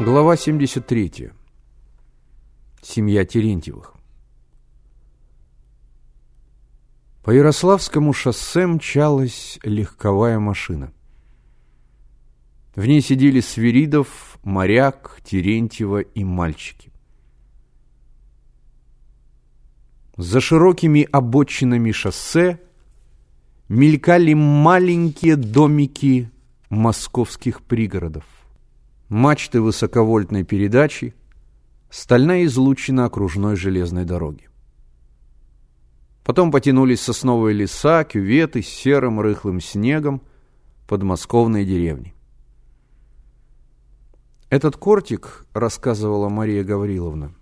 Глава 73. Семья Терентьевых. По Ярославскому шоссе мчалась легковая машина. В ней сидели Свиридов, Моряк, Терентьева и мальчики. За широкими обочинами шоссе мелькали маленькие домики московских пригородов. Мачты высоковольтной передачи, стальная излучина окружной железной дороги. Потом потянулись сосновые леса, кюветы с серым рыхлым снегом, подмосковные деревни. Этот кортик, рассказывала Мария Гавриловна,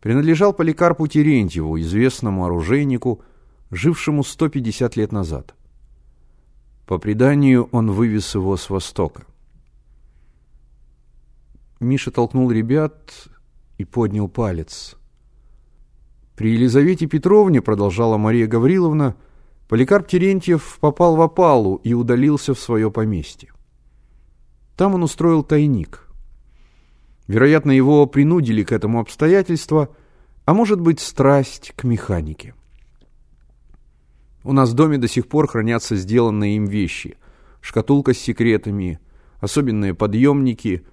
принадлежал Поликарпу Терентьеву, известному оружейнику, жившему 150 лет назад. По преданию, он вывез его с востока. Миша толкнул ребят и поднял палец. При Елизавете Петровне, продолжала Мария Гавриловна, Поликарп Терентьев попал в опалу и удалился в свое поместье. Там он устроил тайник. Вероятно, его принудили к этому обстоятельства, а может быть, страсть к механике. У нас в доме до сих пор хранятся сделанные им вещи. Шкатулка с секретами, особенные подъемники,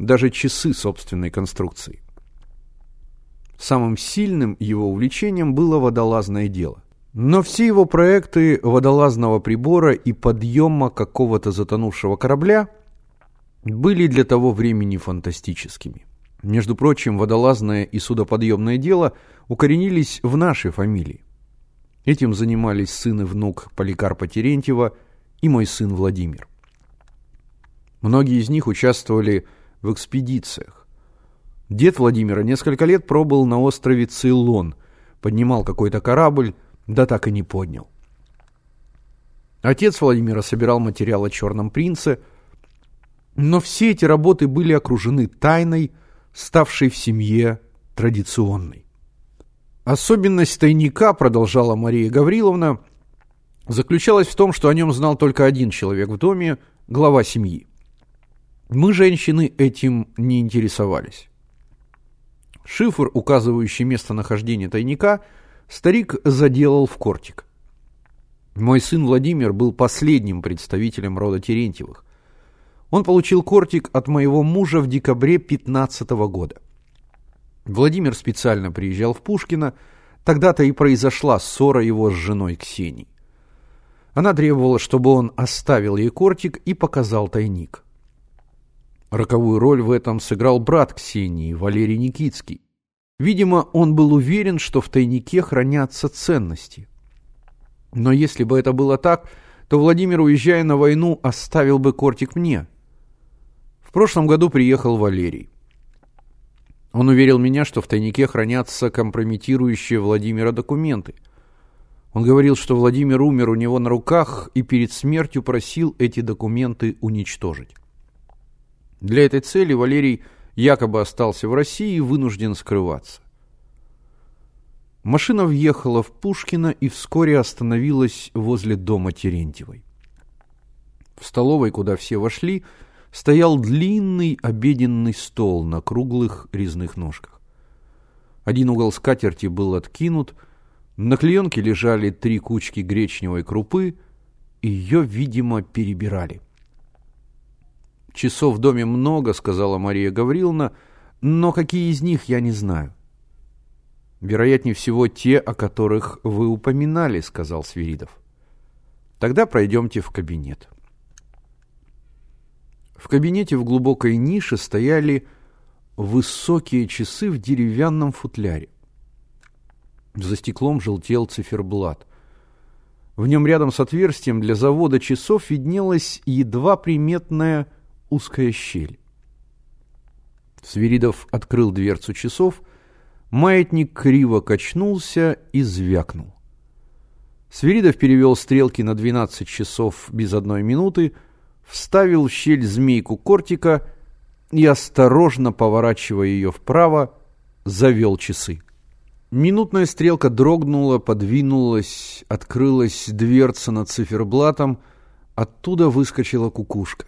даже часы собственной конструкции. Самым сильным его увлечением было водолазное дело. Но все его проекты водолазного прибора и подъема какого-то затонувшего корабля были для того времени фантастическими. Между прочим, водолазное и судоподъемное дело укоренились в нашей фамилии. Этим занимались сын и внук Поликарпа Терентьева и мой сын Владимир. Многие из них участвовали в экспедициях. Дед Владимира несколько лет пробыл на острове Цейлон, поднимал какой-то корабль, да так и не поднял. Отец Владимира собирал материал о Черном принце, но все эти работы были окружены тайной, ставшей в семье традиционной. Особенность тайника, продолжала Мария Гавриловна, заключалась в том, что о нем знал только один человек в доме, глава семьи. Мы, женщины, этим не интересовались. Шифр, указывающий местонахождение тайника, старик заделал в кортик. Мой сын Владимир был последним представителем рода Терентьевых. Он получил кортик от моего мужа в декабре 15 года. Владимир специально приезжал в Пушкино, тогда-то и произошла ссора его с женой Ксенией. Она требовала, чтобы он оставил ей кортик и показал тайник. Роковую роль в этом сыграл брат Ксении, Валерий Никитский. Видимо, он был уверен, что в тайнике хранятся ценности. Но если бы это было так, то Владимир, уезжая на войну, оставил бы кортик мне. В прошлом году приехал Валерий. Он уверил меня, что в тайнике хранятся компрометирующие Владимира документы. Он говорил, что Владимир умер у него на руках и перед смертью просил эти документы уничтожить. Для этой цели Валерий якобы остался в России и вынужден скрываться. Машина въехала в Пушкино и вскоре остановилась возле дома Терентьевой. В столовой, куда все вошли, стоял длинный обеденный стол на круглых резных ножках. Один угол скатерти был откинут, на клеенке лежали три кучки гречневой крупы, ее, видимо, перебирали. «Часов в доме много», — сказала Мария Гавриловна, «но какие из них я не знаю». «Вероятнее всего, те, о которых вы упоминали», — сказал Свиридов. «Тогда пройдемте в кабинет». В кабинете в глубокой нише стояли высокие часы в деревянном футляре. За стеклом желтел циферблат. В нем рядом с отверстием для завода часов виднелась едва приметная узкая щель. Свиридов открыл дверцу часов, маятник криво качнулся и звякнул. Свиридов перевел стрелки на 12 часов без одной минуты, вставил в щель змейку кортика и, осторожно поворачивая ее вправо, завел часы. Минутная стрелка дрогнула, подвинулась, открылась дверца над циферблатом, оттуда выскочила кукушка.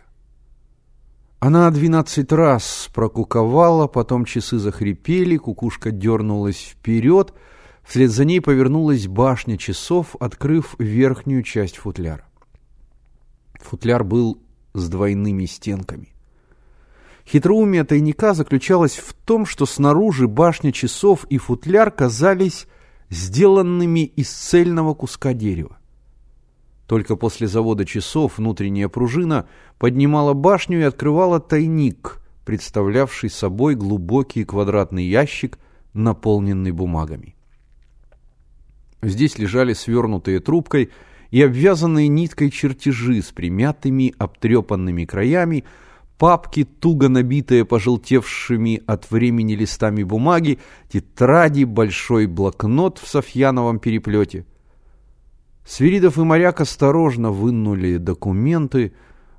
Она двенадцать раз прокуковала, потом часы захрипели, кукушка дернулась вперед, вслед за ней повернулась башня часов, открыв верхнюю часть футляра. Футляр был с двойными стенками. Хитроумие тайника заключалось в том, что снаружи башня часов и футляр казались сделанными из цельного куска дерева. Только после завода часов внутренняя пружина поднимала башню и открывала тайник, представлявший собой глубокий квадратный ящик, наполненный бумагами. Здесь лежали свернутые трубкой и обвязанные ниткой чертежи с примятыми, обтрепанными краями, папки, туго набитые пожелтевшими от времени листами бумаги, тетради, большой блокнот в софьяновом переплете – Свиридов и моряк осторожно вынули документы,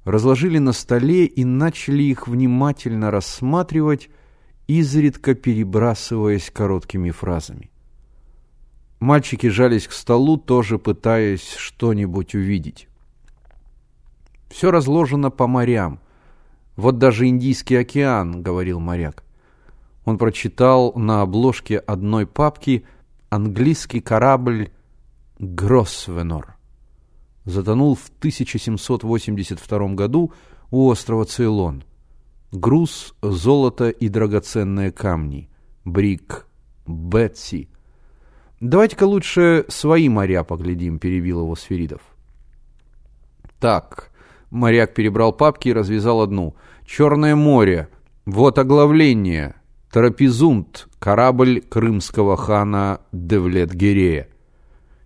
разложили на столе и начали их внимательно рассматривать, изредка перебрасываясь короткими фразами. Мальчики жались к столу, тоже пытаясь что-нибудь увидеть. Все разложено по морям. Вот даже Индийский океан, говорил моряк. Он прочитал на обложке одной папки английский корабль Гроссвенор. Затонул в 1782 году у острова Цейлон. Груз, золото и драгоценные камни. Брик, Бетси. Давайте-ка лучше свои моря поглядим, перебил его Сферидов. Так, моряк перебрал папки и развязал одну. Черное море. Вот оглавление. Трапезунт, корабль крымского хана Девлет-Гирея.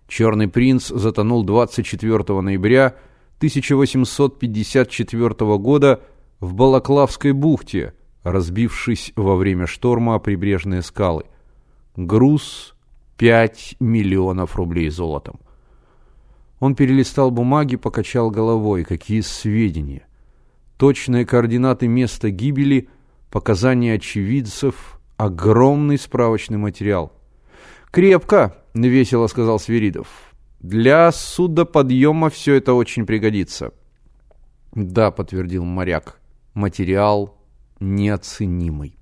Черный принц затонул 24 ноября 1854 года в Балаклавской бухте, разбившись во время шторма о прибрежные скалы. Груз 5 миллионов рублей золотом. Он перелистал бумаги, покачал головой. Какие сведения? Точные координаты места гибели, показания очевидцев, огромный справочный материал. «Крепко!» — весело сказал Свиридов. «Для судоподъема все это очень пригодится». «Да», — подтвердил моряк, — «материал неоценимый».